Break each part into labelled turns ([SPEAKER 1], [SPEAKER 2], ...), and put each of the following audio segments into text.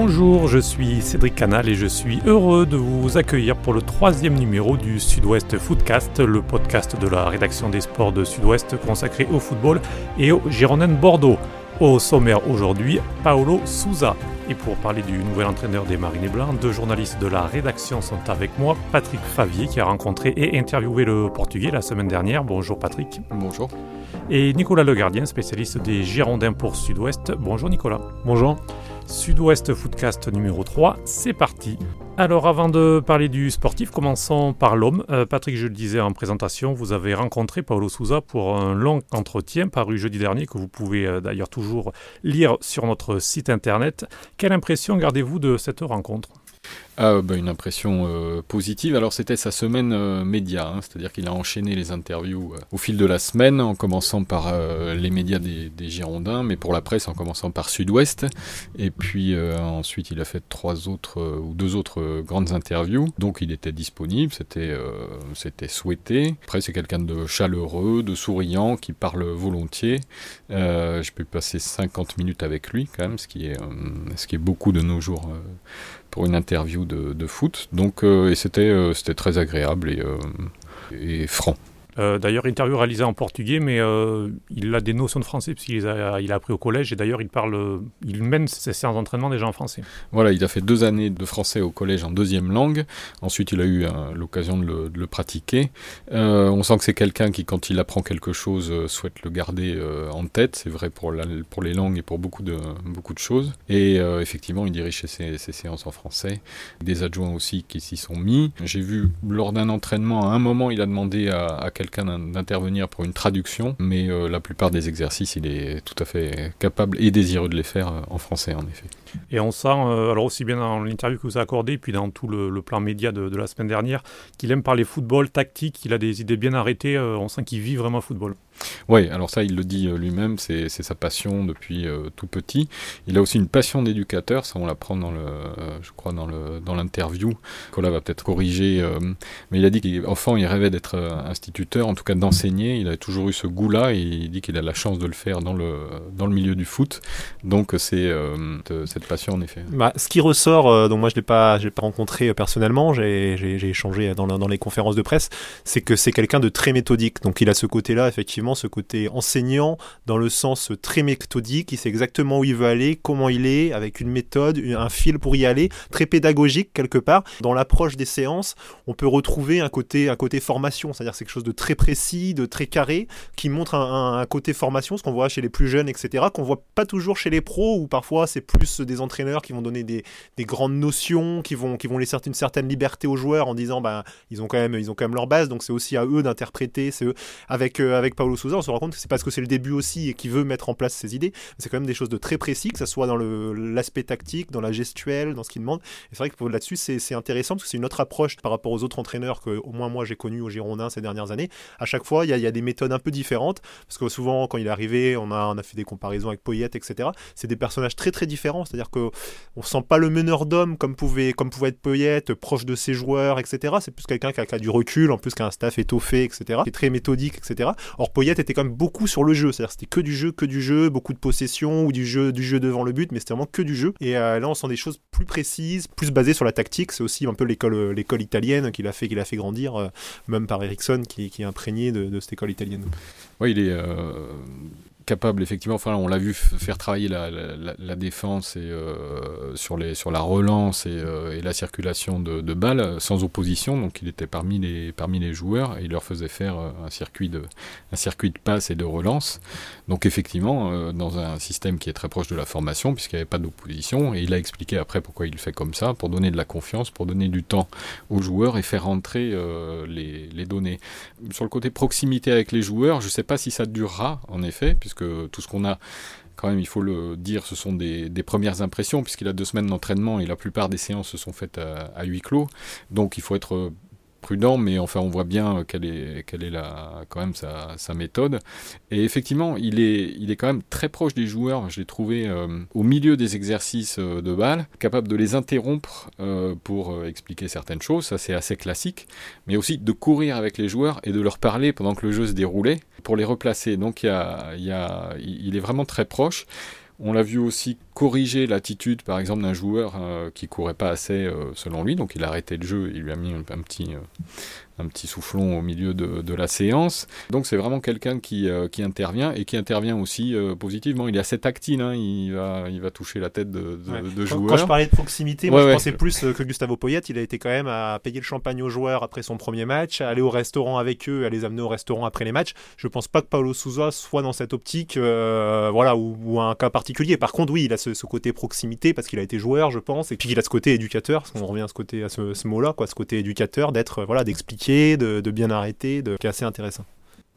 [SPEAKER 1] Bonjour, je suis Cédric Canal et je suis heureux de vous accueillir pour le troisième numéro du Sud-Ouest Footcast, le podcast de la rédaction des sports de Sud-Ouest consacré au football et au Girondins Bordeaux. Au sommaire aujourd'hui, Paolo Souza. Et pour parler du nouvel entraîneur des Marinés Blancs, deux journalistes de la rédaction sont avec moi. Patrick Favier qui a rencontré et interviewé le Portugais la semaine dernière. Bonjour Patrick.
[SPEAKER 2] Bonjour.
[SPEAKER 1] Et Nicolas Legardien, spécialiste des Girondins pour Sud-Ouest. Bonjour Nicolas.
[SPEAKER 3] Bonjour.
[SPEAKER 1] Sud-Ouest Footcast numéro 3, c'est parti. Alors avant de parler du sportif, commençons par l'homme. Euh, Patrick, je le disais en présentation, vous avez rencontré Paolo Souza pour un long entretien paru jeudi dernier que vous pouvez euh, d'ailleurs toujours lire sur notre site internet. Quelle impression gardez-vous de cette rencontre?
[SPEAKER 2] Ah, une impression euh, positive. Alors c'était sa semaine euh, média, hein, c'est-à-dire qu'il a enchaîné les interviews au fil de la semaine, en commençant par les médias des, Girondins, mais pour la presse en commençant par Sud-Ouest. Et puis ensuite il a fait trois autres ou deux autres grandes interviews. Donc il était disponible, c'était c'était souhaité. Après c'est quelqu'un de chaleureux, de souriant, qui parle volontiers. je peux passer 50 minutes avec lui quand même, ce qui est ce qui est beaucoup de nos jours une interview de, foot. Donc, euh, et c'était, euh, c'était très agréable et, euh, et franc.
[SPEAKER 1] Euh, d'ailleurs, interview réalisée en portugais, mais euh, il a des notions de français puisqu'il a, a appris au collège et d'ailleurs il parle, il mène ses séances d'entraînement déjà en français.
[SPEAKER 2] Voilà, il a fait deux années de français au collège en deuxième langue. Ensuite, il a eu euh, l'occasion de, le, pratiquer. on sent que c'est quelqu'un qui, quand il apprend quelque chose, souhaite le garder en tête. C'est vrai pour, les langues et pour beaucoup de, beaucoup de choses. Et effectivement, il dirige ses, ses, séances en français. Des adjoints aussi qui s'y sont mis. J'ai vu lors d'un entraînement, à un moment, il a demandé à, à quelqu'un d'intervenir pour une traduction, mais euh, la plupart des exercices, il est tout à fait capable et désireux de les faire euh, en français, en effet.
[SPEAKER 1] Et on sent, euh, alors aussi bien dans l'interview que vous avez accordée, puis dans tout le, plan média de, la semaine dernière, qu'il aime parler football, tactique, qu'il a des idées bien arrêtées, on sent qu'il vit vraiment football.
[SPEAKER 2] Oui, alors ça, il le dit lui-même, c'est sa passion depuis tout petit. Il a aussi une passion d'éducateur, ça on l'apprend dans le, je crois dans le dans l'interview. Cola va peut-être corriger, mais il a dit qu'enfant il rêvait d'être instituteur en tout cas d'enseigner. Il a toujours eu ce goût-là et il dit qu'il a la chance de le faire dans le, dans le milieu du foot. Donc c'est euh, cette passion en effet.
[SPEAKER 3] Bah, ce qui ressort, euh, donc moi je l'ai pas, rencontré euh, personnellement, j'ai échangé dans, les conférences de presse, c'est que c'est quelqu'un de très méthodique. Donc il a ce côté-là, effectivement, ce côté enseignant dans le sens très méthodique. Il sait exactement où il veut aller, comment il est, avec une méthode, un fil pour y aller, très pédagogique quelque part. Dans l'approche des séances, on peut retrouver un côté, un côté formation, c'est-à-dire quelque chose de très précis, de très carré, qui montre un, côté formation, ce qu'on voit chez les plus jeunes, etc., qu'on voit pas toujours chez les pros, où parfois c'est plus des entraîneurs qui vont donner des, grandes notions, qui vont, qui vont laisser une certaine liberté aux joueurs en disant, bah, ils ont quand même, ils ont quand même leur base, donc c'est aussi à eux d'interpréter. C'est Avec, euh, avec Paulo Souza, on se rend compte que c'est parce que c'est le début aussi et qu'il veut mettre en place ses idées. C'est quand même des choses de très précis, que ce soit dans l'aspect tactique, dans la gestuelle, dans ce qu'il demande. Et c'est vrai que là-dessus, c'est intéressant parce que c'est une autre approche par rapport aux autres entraîneurs que au moins moi j'ai connu au Girondin ces dernières années à chaque fois, il y, a, des méthodes un peu différentes. Parce que souvent, quand il est arrivé, on a, on a fait des comparaisons avec Poyette, etc. C'est des personnages très très différents. C'est-à-dire qu'on ne sent pas le meneur d'homme comme pouvait, comme pouvait être Poyette, proche de ses joueurs, etc. C'est plus quelqu'un qui, a, du recul, en plus qui a un staff étoffé, etc. Qui est très méthodique, etc. Or, Poyette était quand même beaucoup sur le jeu. C'est-à-dire c'était que du jeu, que du jeu, beaucoup de possession ou du jeu, du jeu devant le but, mais c'était vraiment que du jeu. Et euh, là, on sent des choses plus précises, plus basées sur la tactique. C'est aussi un peu l'école, l'école italienne qu'il a fait, fait grandir, euh, même par Ericsson, qui, est imprégné de, cette école italienne.
[SPEAKER 2] Oui, il est euh, capable, effectivement, enfin, on l'a vu faire travailler la, défense et, euh, sur, les, sur la relance et, euh, la circulation de, de, balles sans opposition. Donc, il était parmi les, parmi les joueurs et il leur faisait faire un circuit de, un circuit de passe et de relance. Donc, effectivement, dans un système qui est très proche de la formation, puisqu'il n'y avait pas d'opposition, et il a expliqué après pourquoi il fait comme ça, pour donner de la confiance, pour donner du temps aux joueurs et faire rentrer les, les données. Sur le côté proximité avec les joueurs, je ne sais pas si ça durera, en effet, puisque tout ce qu'on a quand même, il faut le dire, ce sont des, premières impressions, puisqu'il a deux semaines d'entraînement et la plupart des séances se sont faites à huis clos. Donc il faut être prudent, mais enfin on voit bien quelle est, la, quand même sa, méthode. Et effectivement, il est, il est quand même très proche des joueurs. Je l'ai trouvé euh, au milieu des exercices euh, de balle, capable de les interrompre euh, pour expliquer certaines choses. Ça c'est assez classique, mais aussi de courir avec les joueurs et de leur parler pendant que le jeu se déroulait pour les replacer. Donc il est vraiment très proche. On l'a vu aussi corriger l'attitude, par exemple, d'un joueur euh, qui courait pas assez euh, selon lui, donc il a arrêté le jeu, il lui a mis un, petit, euh, un petit soufflon au milieu de, de la séance. Donc c'est vraiment quelqu'un qui, euh, qui intervient et qui intervient aussi euh, positivement. Il est assez tactile, hein, il, va, il va toucher la tête de, de,
[SPEAKER 3] Ouais.
[SPEAKER 2] de
[SPEAKER 3] Quand,
[SPEAKER 2] joueurs.
[SPEAKER 3] quand je parlais de proximité, moi
[SPEAKER 2] Ouais,
[SPEAKER 3] je pensais plus euh, que Gustavo Poyet, il a été quand même à payer le champagne aux joueurs après son premier match, à aller au restaurant avec eux, à les amener au restaurant après les matchs. Je pense pas que Paulo Souza soit dans cette optique, euh, voilà, ou, ou un cas particulier. Par contre, oui, il a ce, ce côté proximité parce qu'il a été joueur, je pense, et puis il a ce côté éducateur, parce qu'on revient à ce côté, à ce, ce mot-là, quoi, ce côté éducateur, d'être, voilà, d'expliquer, de, bien arrêter, de, qui assez intéressant.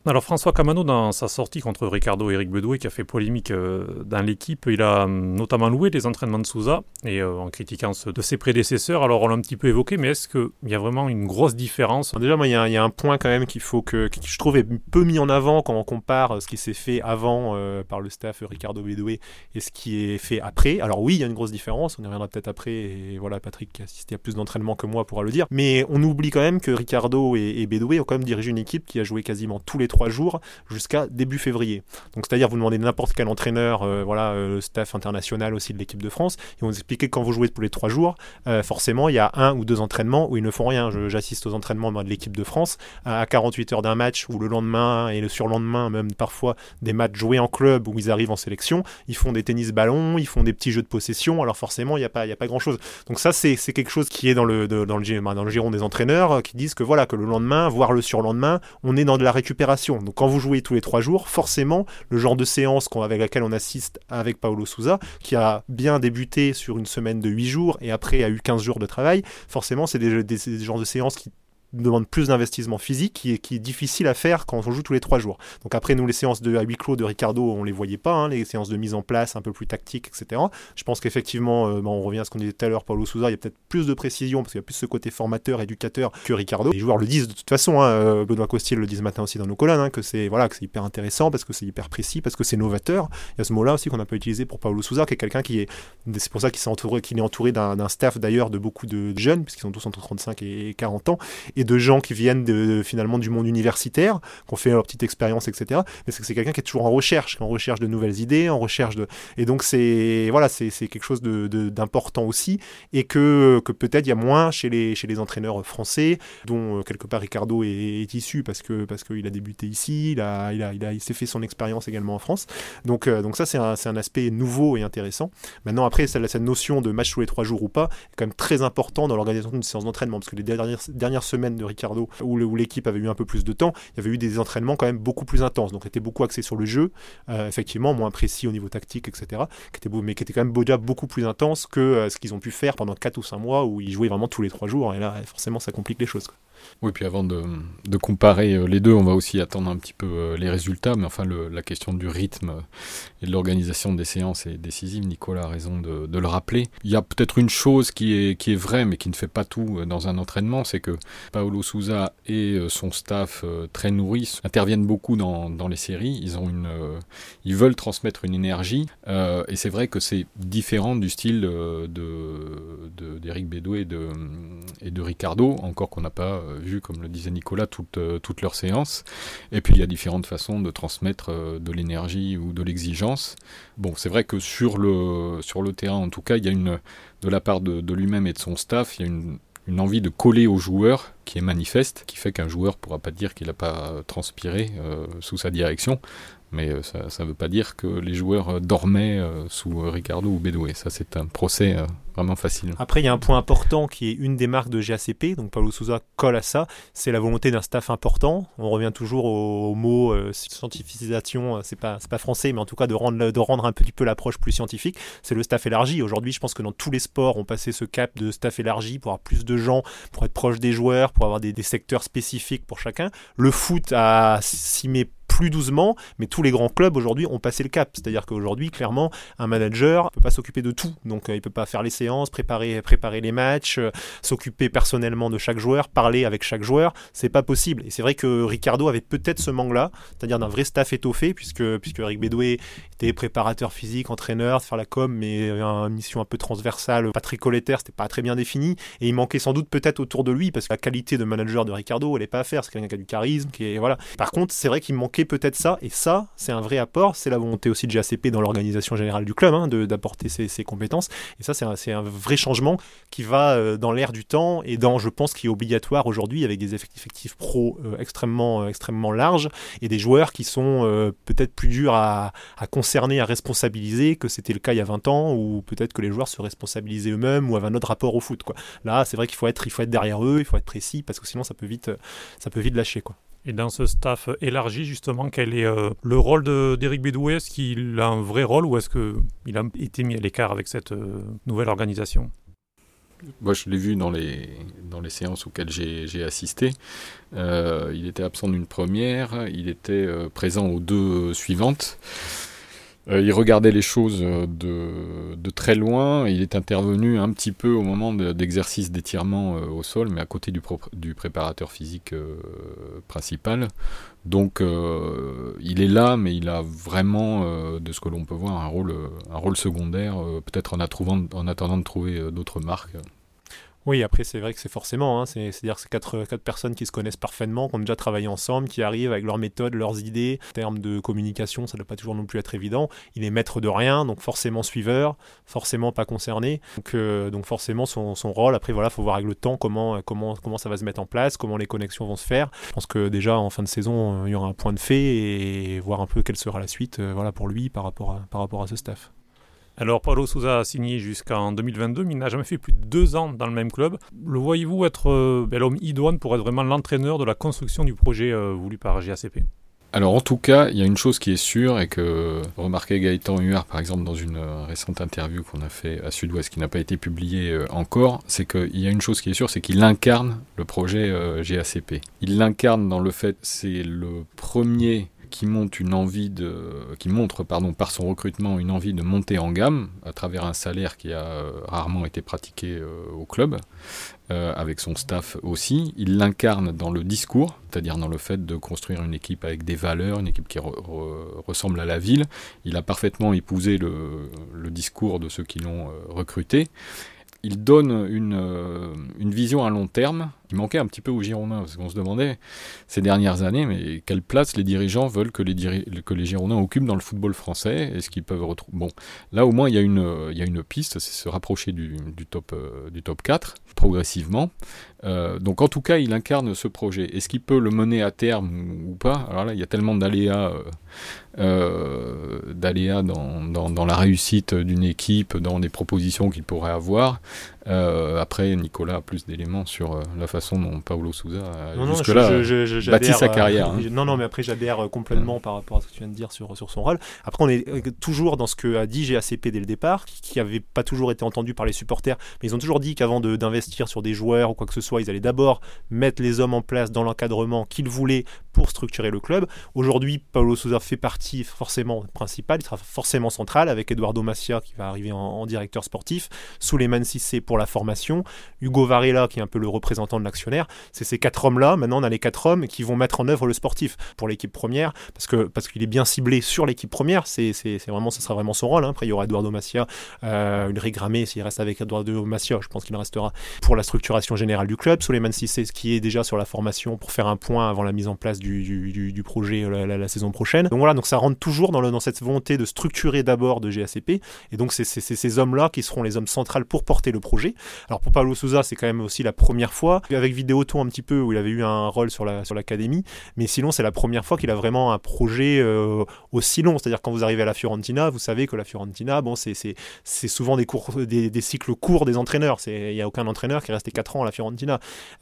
[SPEAKER 1] Alors François Camano, dans sa sortie contre Ricardo et Eric Bedoué, qui a fait polémique euh, dans l'équipe, il a hum, notamment loué les entraînements de Souza, et euh, en critiquant ceux de ses prédécesseurs. Alors on l'a un petit peu évoqué, mais est-ce qu'il y a vraiment une grosse différence?
[SPEAKER 3] Déjà, il y, a un- point quand même qu'il faut que, que je trouve est peu mis en avant quand on compare ce qui s'est fait avant euh, par le staff Ricardo Bedoué et ce qui est fait après. Alors oui, il y a une grosse différence, on y reviendra peut-être après, et voilà, Patrick qui a assisté à plus d'entraînement que moi pourra le dire. Mais on oublie quand même que Ricardo et, et Bedoué ont quand même dirigé une équipe qui a joué quasiment tous les trois jours jusqu'à début février. Donc c'est-à-dire, vous demandez n'importe quel entraîneur, euh, voilà, euh, staff international aussi de l'équipe de France, ils vont vous expliquer que quand vous jouez tous les trois jours, euh, forcément, il y a un ou deux entraînements où ils ne font rien. J'assiste aux entraînements de l'équipe de France à 48 heures d'un match ou le lendemain et le surlendemain, même parfois des matchs joués en club où ils arrivent en sélection. Ils font des tennis-ballons, ils font des petits jeux de possession. Alors forcément, il n'y a pas, il y a pas grand-chose. Donc ça, c'est quelque chose qui est dans le, dans le, ben, dans le giron des entraîneurs euh, qui disent que voilà que le lendemain, voire le surlendemain, on est dans de la récupération. Donc quand vous jouez tous les trois jours, forcément, le genre de séance avec laquelle on assiste avec Paolo Souza, qui a bien débuté sur une semaine de 8 jours et après a eu 15 jours de travail, forcément, c'est des, des, des genres de séances qui demandent plus d'investissement physique qui est, qui est difficile à faire quand on joue tous les trois jours. Donc après nous les séances de à huis clos de Ricardo on les voyait pas, hein, les séances de mise en place un peu plus tactiques etc. Je pense qu'effectivement euh, on revient à ce qu'on disait tout à l'heure Paulo Souza il y a peut-être plus de précision parce qu'il y a plus ce côté formateur éducateur que Ricardo. Les joueurs le disent de toute façon, hein, euh, Benoît Costil le dit ce matin aussi dans nos colonnes hein, que c'est voilà hyper intéressant parce que c'est hyper précis parce que c'est novateur. Il y a ce mot là aussi qu'on n'a pas utilisé pour Paulo Souza qui est quelqu'un qui est c'est pour ça qu'il est entouré d'un staff d'ailleurs de beaucoup de jeunes puisqu'ils sont tous entre 35 et 40 ans de gens qui viennent de, finalement du monde universitaire, qui ont fait leur petite expérience, etc. Mais c'est que c'est quelqu'un qui est toujours en recherche, en recherche de nouvelles idées, en recherche de... Et donc c'est voilà, quelque chose de- de- d'important aussi, et que, que peut-être il y a moins chez les, chez les entraîneurs français, dont euh, quelque part Ricardo est, issu parce que parce qu'il a débuté ici, il a il a il, a, il s'est fait son expérience également en France. Donc euh, donc ça c'est un, un aspect nouveau et intéressant. Maintenant après cette, cette notion de match tous les trois jours ou pas est quand même très important dans l'organisation d'une séance d'entraînement parce que les dernières dernières semaines de Ricardo où l'équipe avait eu un peu plus de temps, il y avait eu des entraînements quand même beaucoup plus intenses, donc était beaucoup axé sur le jeu, euh, effectivement moins précis au niveau tactique, etc. Mais qui était quand même beaucoup plus intense que euh, ce qu'ils ont pu faire pendant 4 ou 5 mois où ils jouaient vraiment tous les 3 jours, et là forcément ça complique les choses.
[SPEAKER 2] Oui, puis avant de, de comparer euh, les deux, on va aussi attendre un petit peu euh, les résultats, mais enfin la question du rythme euh, et de l'organisation des séances est décisive. Nicolas a raison de, de le rappeler. Il y a peut-être une chose qui est, qui est vraie, mais qui ne fait pas tout dans un entraînement, c'est que Paolo Souza et son staff très nourris interviennent beaucoup dans, dans les séries. Ils ont une, ils veulent transmettre une énergie, et c'est vrai que c'est différent du style de de- d'Eric Bédoué et de, et de Ricardo, encore qu'on n'a pas vu, comme le disait Nicolas, toutes euh, toutes leurs séances. Et puis il y a différentes façons de transmettre euh, de l'énergie ou de l'exigence. Bon, c'est vrai que sur le sur le terrain, en tout cas, il y a une de la part de, de lui-même et de son staff, il y a une une envie de coller au joueur qui est manifeste, qui fait qu'un joueur pourra pas dire qu'il n'a pas euh, transpiré euh, sous sa direction, mais euh, ça ne veut pas dire que les joueurs euh, dormaient euh, sous Ricardo ou Bédoué. Ça, c'est un procès vraiment facile.
[SPEAKER 3] Après, il y a un point important qui est une des marques de GACP, donc Paulo Souza colle à ça, c'est la volonté d'un staff important. On revient toujours au, au mot euh, scientificisation, c'est pas, pas français, mais en tout cas de rendre, de rendre un petit peu l'approche plus scientifique. C'est le staff élargi. Aujourd'hui, je pense que dans tous les sports, on passé ce cap de staff élargi pour avoir plus de gens, pour être proche des joueurs, pour avoir des, des secteurs spécifiques pour chacun. Le foot a s'y met plus doucement, mais tous les grands clubs aujourd'hui ont passé le cap. C'est-à-dire qu'aujourd'hui, clairement, un manager ne peut pas s'occuper de tout. Donc, euh, il peut pas faire les séances, préparer, préparer les matchs, euh, s'occuper personnellement de chaque joueur, parler avec chaque joueur. C'est pas possible. Et c'est vrai que Ricardo avait peut-être ce manque-là, c'est-à-dire d'un vrai staff étoffé, puisque, puisque Eric Bédoué était préparateur physique, entraîneur, faire la com, mais avait une mission un peu transversale, pas très collétaire, c'était pas très bien défini. Et il manquait sans doute peut-être autour de lui, parce que la qualité de manager de Ricardo, elle est pas à faire. C'est quelqu'un qui a du charisme, qui est, voilà. Par contre, c'est vrai qu'il manquait peut-être ça, et ça, c'est un vrai apport, c'est la volonté aussi de GACP dans l'organisation générale du club, hein, d'apporter ses, compétences, et ça, c'est un, vrai changement qui va euh, dans l'air du temps, et dans, je pense, qui est obligatoire aujourd'hui, avec des effectifs pro euh, extrêmement, extrêmement larges, et des joueurs qui sont peut-être plus durs à, à, concerner, à responsabiliser, que c'était le cas il y a 20 ans, ou peut-être que les joueurs se responsabilisaient eux-mêmes, ou avaient un autre rapport au foot. Quoi. Là, c'est vrai qu'il faut être, il faut être derrière eux, il faut être précis, parce que sinon, ça peut vite, ça peut vite lâcher. Quoi.
[SPEAKER 1] Et dans ce staff élargi, justement, quel est euh, le rôle d'Éric Bédoué Est-ce qu'il a un vrai rôle ou est-ce qu'il a été mis à l'écart avec cette euh, nouvelle organisation?
[SPEAKER 2] Moi, je l'ai vu dans les, dans les séances auxquelles j'ai assisté. Euh, il était absent d'une première, il était présent aux deux suivantes. Euh, il regardait les choses euh, de, très loin. Il est intervenu un petit peu au moment d'exercice d'étirement euh, au sol, mais à côté du, du préparateur physique principal. Donc il est là, mais il a vraiment, de ce que l'on peut voir, un rôle, secondaire, peut-être en, en attendant de trouver d'autres marques.
[SPEAKER 3] Oui, après, c'est vrai que c'est forcément, hein, c'est-à-dire que c'est quatre, personnes qui se connaissent parfaitement, qui ont déjà travaillé ensemble, qui arrivent avec leurs méthodes, leurs idées. En termes de communication, ça ne doit pas toujours non plus être évident. Il est maître de rien, donc forcément suiveur, forcément pas concerné. Donc, euh, forcément, son, rôle, après, voilà, faut voir avec le temps comment, comment, ça va se mettre en place, comment les connexions vont se faire. Je pense que déjà, en fin de saison, il y aura un point de fait et voir un peu quelle sera la suite euh, voilà, pour lui par rapport à, par rapport à ce staff.
[SPEAKER 1] Alors Paulo Souza a signé jusqu'en 2022, mais il n'a jamais fait plus de deux ans dans le même club. Le voyez-vous être euh, ben, l'homme idoine pour être vraiment l'entraîneur de la construction du projet euh, voulu par GACP
[SPEAKER 2] alors en tout cas, il y a une chose qui est sûre et que remarquait Gaëtan Huard par exemple dans une euh, récente interview qu'on a fait à Sud-Ouest qui n'a pas été publiée encore, c'est qu'il y a une chose qui est sûre, c'est qu'il incarne le projet GACP. Il l'incarne dans le fait c'est le premier qui une envie de, qui montre pardon par son recrutement une envie de monter en gamme à travers un salaire qui a euh, rarement été pratiqué euh, au club, euh, avec son staff aussi. Il l'incarne dans le discours, c'est-à-dire dans le fait de construire une équipe avec des valeurs, une équipe qui ressemble à la ville. Il a parfaitement épousé le discours de ceux qui l'ont recruté il donne une, une, vision à long terme il manquait un petit peu aux Girondins, parce qu'on se demandait ces dernières années, mais quelle place les dirigeants veulent que les, Girondins occupent dans le football français? Est-ce qu'ils peuvent retrouver Bon, là au moins il y a une, piste, c'est se rapprocher du, top, euh, du top 4 progressivement. Euh, donc en tout cas, il incarne ce projet. Est-ce qu'il peut le mener à terme ou pas? Alors là, il y a tellement d'aléas, euh, d'aléas dans, dans, dans, la réussite d'une équipe, dans les propositions qu'il pourrait avoir. après, Nicolas a plus d'éléments sur la façon dont Paulo Souza jusque-là bâti sa carrière. Hein.
[SPEAKER 3] Non, non, mais après j'adhère euh, complètement par rapport à ce que tu viens de dire sur, sur son rôle. Après, on est euh, toujours dans ce que a dit GACP dès le départ, qui n'avait pas toujours été entendu par les supporters, mais ils ont toujours dit qu'avant d'investir sur des joueurs ou quoi que ce soit, ils allaient d'abord mettre les hommes en place dans l'encadrement qu'ils voulaient pour structurer le club. Aujourd'hui, Paulo Souza fait partie forcément principal, il sera forcément central avec Eduardo Macia qui va arriver en, directeur sportif, Suleiman Sissé pour la formation, Hugo Varela qui est un peu le représentant de l'actionnaire. C'est ces quatre hommes-là, maintenant on a les quatre hommes qui vont mettre en œuvre le sportif pour l'équipe première parce que parce qu'il est bien ciblé sur l'équipe première, c'est vraiment ça sera vraiment son rôle. Hein. Après il y aura Eduardo Macia, euh, Ulrich Gramé s'il reste avec Eduardo Macia, je pense qu'il restera pour la structuration générale du club. Suleiman Sissé qui est déjà sur la formation pour faire un point avant la mise en place du, projet euh, la, saison prochaine. Donc voilà, donc ça rentre toujours dans, dans cette volonté de structurer d'abord de GACP. Et donc c'est ces hommes-là qui seront les hommes centrales pour porter le projet. Alors pour Paulo Souza, c'est quand même aussi la première fois, avec Vidéoton un petit peu, où il avait eu un rôle sur la sur l'académie. Mais sinon, c'est la première fois qu'il a vraiment un projet euh, aussi long. C'est-à-dire quand vous arrivez à la Fiorentina, vous savez que la Fiorentina, bon, c'est souvent des, cours, des, des, cycles courts des entraîneurs. Il n'y a aucun entraîneur qui est resté 4 ans à la Fiorentina.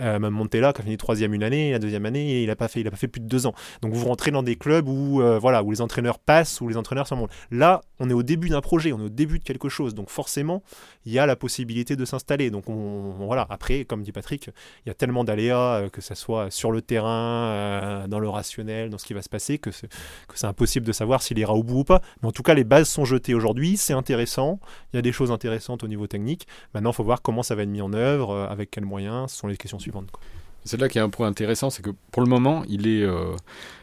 [SPEAKER 3] Euh, même Montella, qui a fini troisième une année, la deuxième année, il n'a pas fait, il a pas fait plus de deux ans. Donc vous rentrez dans des clubs où, euh, voilà, où les entraîneurs passent, où les entraîneurs sont Là, on est au début d'un projet, on est au début de quelque chose. Donc forcément, il y a la possibilité de s'installer. Donc on, voilà, après, comme dit Patrick, il y a tellement d'aléas, euh, que ce soit sur le terrain, euh, dans le rationnel, dans ce qui va se passer, que c'est impossible de savoir s'il ira au bout ou pas. Mais en tout cas, les bases sont jetées aujourd'hui, c'est intéressant, il y a des choses intéressantes au niveau technique. Maintenant, il faut voir comment ça va être mis en œuvre, avec quels moyens, les questions suivantes.
[SPEAKER 2] C'est là qu'il y a un point intéressant, c'est que pour le moment, il est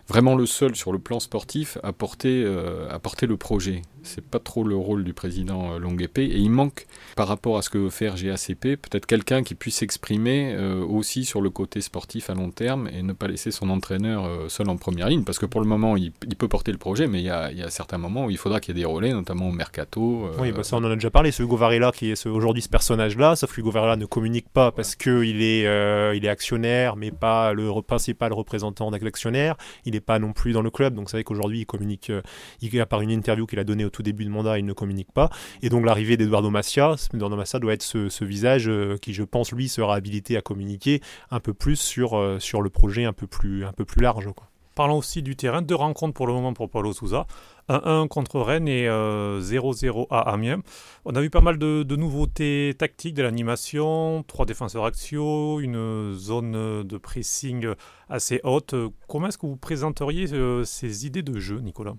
[SPEAKER 2] vraiment le seul sur le plan sportif à porter, à porter le projet. C'est pas trop le rôle du président Longue Épée et il manque par rapport à ce que veut faire GACP peut-être quelqu'un qui puisse s'exprimer aussi sur le côté sportif à long terme et ne pas laisser son entraîneur seul en première ligne parce que pour le moment il, peut porter le projet mais il y, a, il y a certains moments où il faudra qu'il y ait des relais notamment au mercato.
[SPEAKER 3] oui, bah ça on en a déjà parlé. Ce Hugo Varela qui est aujourd'hui ce personnage-là, sauf que Hugo Varela ne communique pas parce qu'il est, euh, il est actionnaire, mais pas le principal représentant d'actionnaire. Il pas non plus dans le club, donc c'est vrai qu'aujourd'hui il communique, euh, il, à part une interview qu'il a donnée au tout début de mandat, il ne communique pas. Et donc l'arrivée d'Eduardo Massia, Eduardo Massia doit être ce, visage euh, qui, je pense, lui sera habilité à communiquer un peu plus sur, sur le projet un peu plus, un peu plus large.
[SPEAKER 1] Parlons aussi du terrain. Deux rencontres pour le moment pour Paulo Souza. 1-1 contre Rennes et 0-0 euh, à Amiens. On a vu pas mal de, nouveautés tactiques, de l'animation, trois défenseurs axiaux, une zone de pressing assez haute. Comment est-ce que vous présenteriez euh, ces idées de jeu, Nicolas?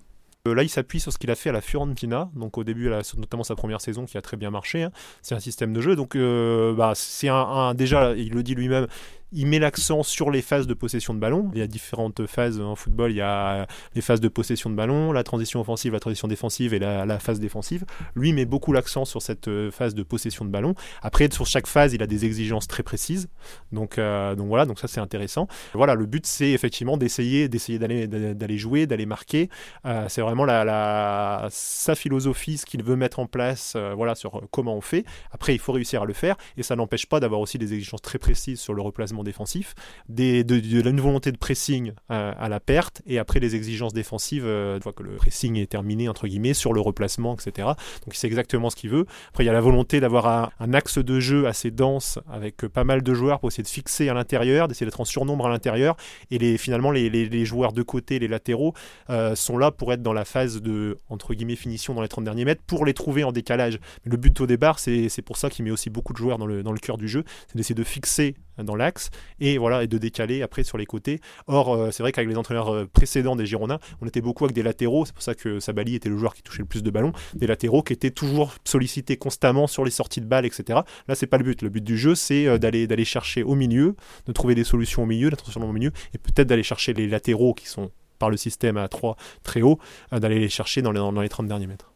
[SPEAKER 3] Euh, Là, il s'appuie sur ce qu'il a fait à la Fiorentina, donc au début, notamment sa première saison qui a très bien marché. Hein. C'est un système de jeu, donc bah, c'est un, déjà, il le dit lui-même, il met l'accent sur les phases de possession de ballon. Il y a différentes phases en football. Il y a les phases de possession de ballon, la transition offensive, la transition défensive et la, phase défensive. Lui met beaucoup l'accent sur cette euh, phase de possession de ballon. Après, sur chaque phase, il a des exigences très précises. Donc, euh, donc voilà, donc ça c'est intéressant. Voilà, le but c'est effectivement d'essayer, d'essayer d'aller, d'aller jouer, d'aller marquer. Euh, c'est vraiment la, sa philosophie, ce qu'il veut mettre en place, voilà, sur comment on fait. Après, il faut réussir à le faire et ça n'empêche pas d'avoir aussi des exigences très précises sur le replacement défensif, de, de, volonté de pressing à, la perte, et après les exigences défensives, euh, une fois que le pressing est terminé, entre guillemets, sur le replacement, etc. Donc c'est exactement ce qu'il veut. Après, il y a la volonté d'avoir un, axe de jeu assez dense, avec pas mal de joueurs pour essayer de fixer à l'intérieur, d'essayer d'être en surnombre à l'intérieur, et les, finalement, les, joueurs de côté, les latéraux, euh, sont là pour être dans la phase de, entre guillemets, finition dans les 30 derniers mètres, pour les trouver en décalage. Mais le but au départ, c'est pour ça qu'il met aussi beaucoup de joueurs dans le, dans le cœur du jeu, c'est d'essayer de fixer dans l'axe et voilà et de décaler après sur les côtés. Or euh, c'est vrai qu'avec les entraîneurs euh, précédents des Girondins, on était beaucoup avec des latéraux, c'est pour ça que Sabali était le joueur qui touchait le plus de ballons, des latéraux qui étaient toujours sollicités constamment sur les sorties de balles, etc. Là c'est pas le but, le but du jeu c'est euh, d'aller chercher au milieu, de trouver des solutions au milieu, d'attention au milieu et peut-être d'aller chercher les latéraux qui sont par le système à 3 très haut, d'aller les chercher dans les, dans les 30 derniers mètres.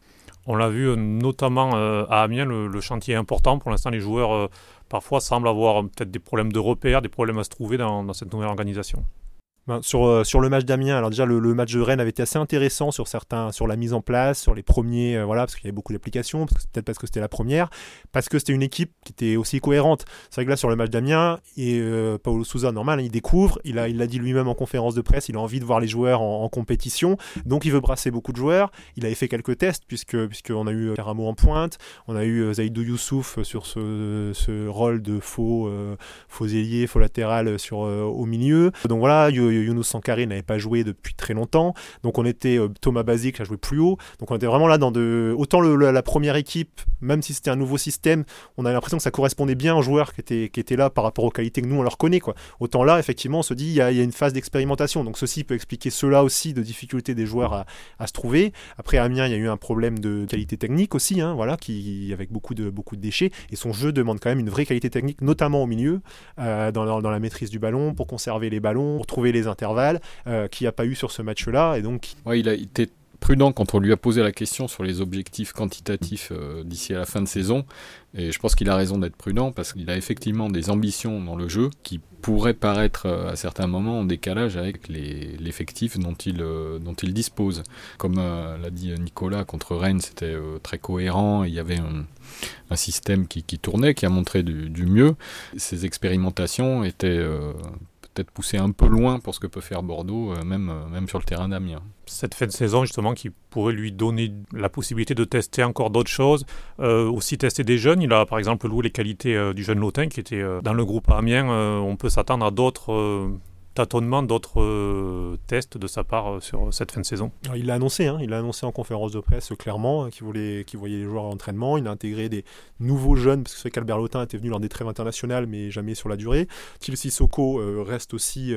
[SPEAKER 1] On l'a vu notamment à Amiens, le, chantier est important. Pour l'instant, les joueurs parfois semblent avoir peut-être des problèmes de repères, des problèmes à se trouver dans cette nouvelle organisation.
[SPEAKER 3] Ben, sur, euh, sur le match d'Amiens, alors déjà le, match de Rennes avait été assez intéressant sur certains, sur la mise en place, sur les premiers, euh, voilà, parce qu'il y avait beaucoup d'applications, peut-être parce que c'était la première, parce que c'était une équipe qui était aussi cohérente. C'est vrai que là sur le match d'Amiens, et euh, Paulo Souza, normal, hein, il découvre, il a, il l'a dit lui-même en conférence de presse, il a envie de voir les joueurs en, compétition, donc il veut brasser beaucoup de joueurs. Il avait fait quelques tests puisque puisqu'on a eu Karamo en pointe, on a eu Zaidou Youssouf sur ce, ce rôle de faux, faux ailier, faux latéral sur au milieu. Donc voilà. Younous Sankari n'avait pas joué depuis très longtemps. Donc on était euh, Thomas Basic a joué plus haut. Donc on était vraiment là dans de autant la première équipe, même si c'était un nouveau système, on a l'impression que ça correspondait bien aux joueurs qui étaient qui étaient là par rapport aux qualités que nous on leur connaît quoi. Autant là effectivement on se dit il y a, une phase d'expérimentation. Donc ceci peut expliquer cela aussi de difficulté des joueurs à, se trouver. Après Amiens il y a eu un problème de qualité technique aussi, hein, voilà, qui avec beaucoup de beaucoup de déchets et son jeu demande quand même une vraie qualité technique, notamment au milieu, euh, dans, dans, la maîtrise du ballon, pour conserver les ballons, pour trouver les intervalles, euh, qui a pas eu sur ce match-là. Et donc,
[SPEAKER 2] ouais, il a été prudent quand on lui a posé la question sur les objectifs quantitatifs euh, d'ici à la fin de saison. Et je pense qu'il a raison d'être prudent parce qu'il a effectivement des ambitions dans le jeu qui pourraient paraître euh, à certains moments en décalage avec l'effectif dont, il, dont il dispose. Comme l'a dit Nicolas, contre Rennes, c'était très cohérent. Il y avait un, système qui, tournait, qui a montré du, du mieux. Ces expérimentations étaient peut-être poussé un peu loin pour ce que peut faire Bordeaux, euh, même, euh, même sur le terrain d'Amiens.
[SPEAKER 1] Cette fin de saison, justement, qui pourrait lui donner la possibilité de tester encore d'autres choses, euh, aussi tester des jeunes. Il a par exemple loué les qualités du jeune Lotin qui était dans le groupe Amiens. on peut s'attendre à d'autres tâtonnement d'autres euh, tests de sa part euh, sur cette fin de saison
[SPEAKER 3] Il l'a annoncé, hein, il l'a annoncé en conférence de presse euh, clairement, qu'il voulait, voyait les joueurs en entraînement. Il a intégré des nouveaux jeunes, parce que c'est vrai qu'Albert Lotin était venu lors des trêves internationales, mais jamais sur la durée. Til Sissoko reste aussi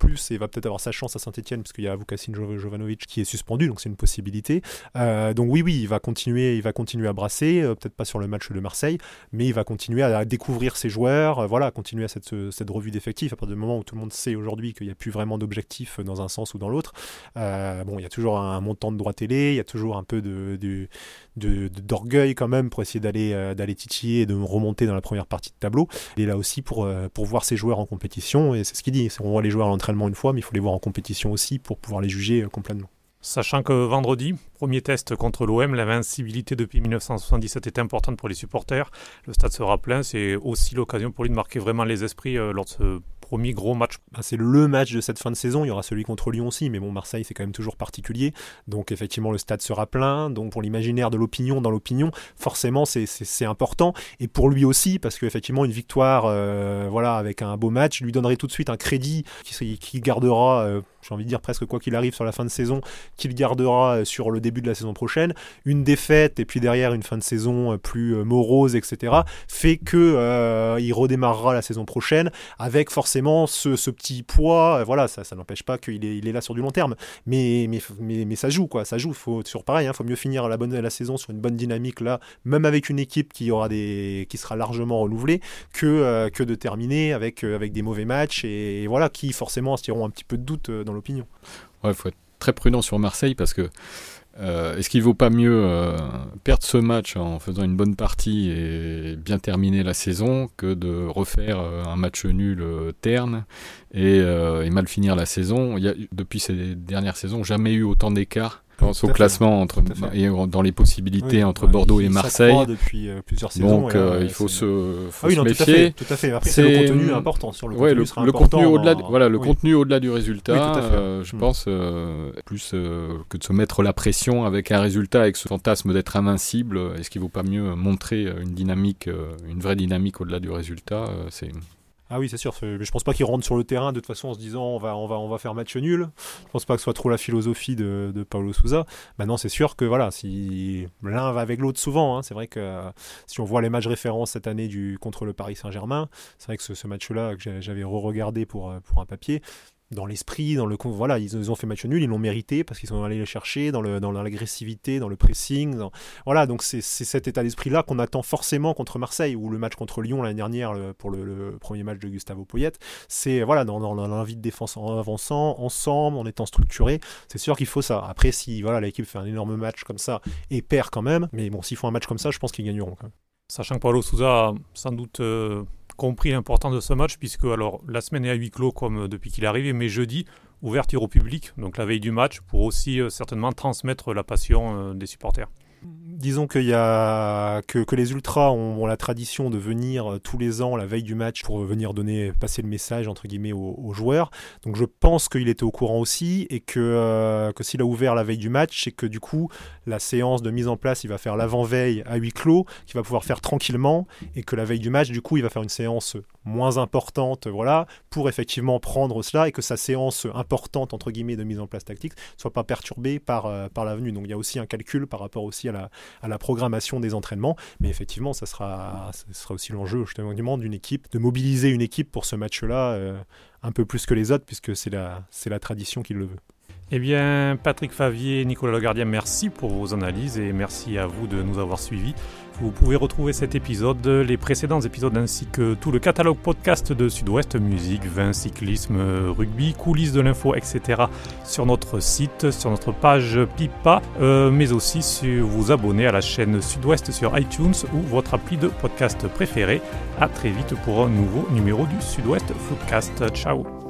[SPEAKER 3] plus et va peut-être avoir sa chance à Saint-Etienne, parce qu'il y a Vukasin Jovanovic qui est suspendu, donc c'est une possibilité. donc oui, oui, il va continuer, il va continuer à brasser, peut-être pas sur le match de Marseille, mais il va continuer à, découvrir ses joueurs, voilà, continuer à cette, cette revue d'effectifs à partir du moment où tout le monde aujourd'hui qu'il n'y a plus vraiment d'objectif dans un sens ou dans l'autre. bon, il y a toujours un montant de droit télé, il y a toujours un peu de, d'orgueil quand même pour essayer d'aller d'aller titiller et de remonter dans la première partie de tableau. Il est là aussi pour, pour voir ses joueurs en compétition et c'est ce qu'il dit. On voit les joueurs à l'entraînement une fois, mais il faut les voir en compétition aussi pour pouvoir les juger complètement.
[SPEAKER 1] Sachant que vendredi, premier test contre l'OM, l'invincibilité depuis 1977 est importante pour les supporters. Le stade sera plein, c'est aussi l'occasion pour lui de marquer vraiment les esprits euh, lors de ce premier gros match.
[SPEAKER 3] C'est le match de cette fin de saison. Il y aura celui contre Lyon aussi, mais bon, Marseille, c'est quand même toujours particulier. Donc, effectivement, le stade sera plein. Donc, pour l'imaginaire de l'opinion, dans l'opinion, forcément, c'est important. Et pour lui aussi, parce qu'effectivement, une victoire, euh, voilà, avec un beau match, lui donnerait tout de suite un crédit qui, gardera, euh, j'ai envie de dire presque quoi qu'il arrive sur la fin de saison, qu'il gardera euh, sur le début de la saison prochaine. Une défaite et puis derrière une fin de saison plus morose, etc., fait que il redémarrera la saison prochaine avec forcément ce, petit poids, euh, voilà, ça, n'empêche pas qu'il est, là sur du long terme, mais, mais, mais, ça joue, quoi, ça joue, faut, sur pareil, il hein, faut mieux finir la, bonne, la saison sur une bonne dynamique, là, même avec une équipe qui, aura des, qui sera largement renouvelée, que, euh, que de terminer avec, euh, avec des mauvais matchs, et, voilà, qui forcément inspireront un petit peu de doute dans l'opinion.
[SPEAKER 2] Ouais, faut être très prudent sur Marseille, parce que euh, est-ce qu'il vaut pas mieux euh, perdre ce match en faisant une bonne partie et bien terminer la saison que de refaire euh, un match nul terne et, et, mal finir la saison? Y a, Depuis ces dernières saisons, jamais eu autant d'écart pense au classement entre, et dans les possibilités entre Bordeaux et Marseille.
[SPEAKER 3] depuis euh, plusieurs saisons.
[SPEAKER 2] Donc euh, il faut se, faut ah oui, se méfier.
[SPEAKER 3] Tout à fait. Après, c'est le contenu important sur le
[SPEAKER 2] ouais,
[SPEAKER 3] contenu.
[SPEAKER 2] Le, le contenu au-delà, voilà, le contenu au-delà du résultat. Euh, je mm. pense plus que de se mettre la pression avec un résultat, avec ce fantasme d'être invincible. Est-ce qu'il ne vaut pas mieux montrer une dynamique, une vraie dynamique au-delà du résultat C'est
[SPEAKER 3] ah oui, c'est sûr. Je pense pas qu'il rentre sur le terrain de toute façon en se disant on va, on va, faire match nul. Je pense pas que ce soit trop la philosophie de, de Paulo Souza. Maintenant, c'est sûr que voilà, si l'un va avec l'autre souvent, hein, c'est vrai que si on voit les matchs références cette année du, contre le Paris Saint-Germain, c'est vrai que ce, match-là que j'avais re-regardé pour, pour un papier, dans l'esprit, dans le voilà, ils, ont fait match nul, ils l'ont mérité parce qu'ils sont allés le chercher dans le dans l'agressivité, dans le pressing, voilà, donc c'est cet état d'esprit là qu'on attend forcément contre Marseille ou le match contre Lyon l'année dernière pour le, premier match de Gustavo Poyet, c'est voilà dans, dans, l'envie de défense en avançant ensemble, en étant structuré, c'est sûr qu'il faut ça. Après si voilà l'équipe fait un énorme match comme ça et perd quand même, mais bon s'ils font un match comme ça, je pense qu'ils gagneront quand même.
[SPEAKER 1] Sachant que Paulo Souza sans doute euh, compris l'importance de ce match, puisque alors la semaine est à huis clos comme euh, depuis qu'il est arrivé, mais jeudi, ouverture au public, donc la veille du match, pour aussi euh, certainement transmettre la passion euh, des supporters
[SPEAKER 3] disons qu'il y a que, les ultras ont, la tradition de venir euh, tous les ans la veille du match pour venir donner passer le message entre guillemets aux, joueurs. Donc je pense qu'il était au courant aussi et que euh, que s'il a ouvert la veille du match, c'est que du coup la séance de mise en place, il va faire l'avant-veille à huis clos, qu'il va pouvoir faire tranquillement et que la veille du match, du coup, il va faire une séance moins importante, voilà, pour effectivement prendre cela et que sa séance importante entre guillemets de mise en place tactique soit pas perturbée par euh, par la venue. Donc il y a aussi un calcul par rapport aussi à à la programmation des entraînements. Mais effectivement, ça sera, ça sera aussi l'enjeu justement d'une équipe, de mobiliser une équipe pour ce match-là euh, un peu plus que les autres, puisque c'est la, la tradition qui le veut.
[SPEAKER 1] Eh bien, Patrick Favier, Nicolas Legardien, merci pour vos analyses et merci à vous de nous avoir suivis. Vous pouvez retrouver cet épisode, les précédents épisodes ainsi que tout le catalogue podcast de Sud-Ouest, musique, vin, cyclisme, rugby, coulisses de l'info, etc. sur notre site, sur notre page Pipa, euh, mais aussi si vous abonnez à la chaîne Sud-Ouest sur iTunes ou votre appli de podcast préféré. A très vite pour un nouveau numéro du Sud-Ouest Foodcast. Ciao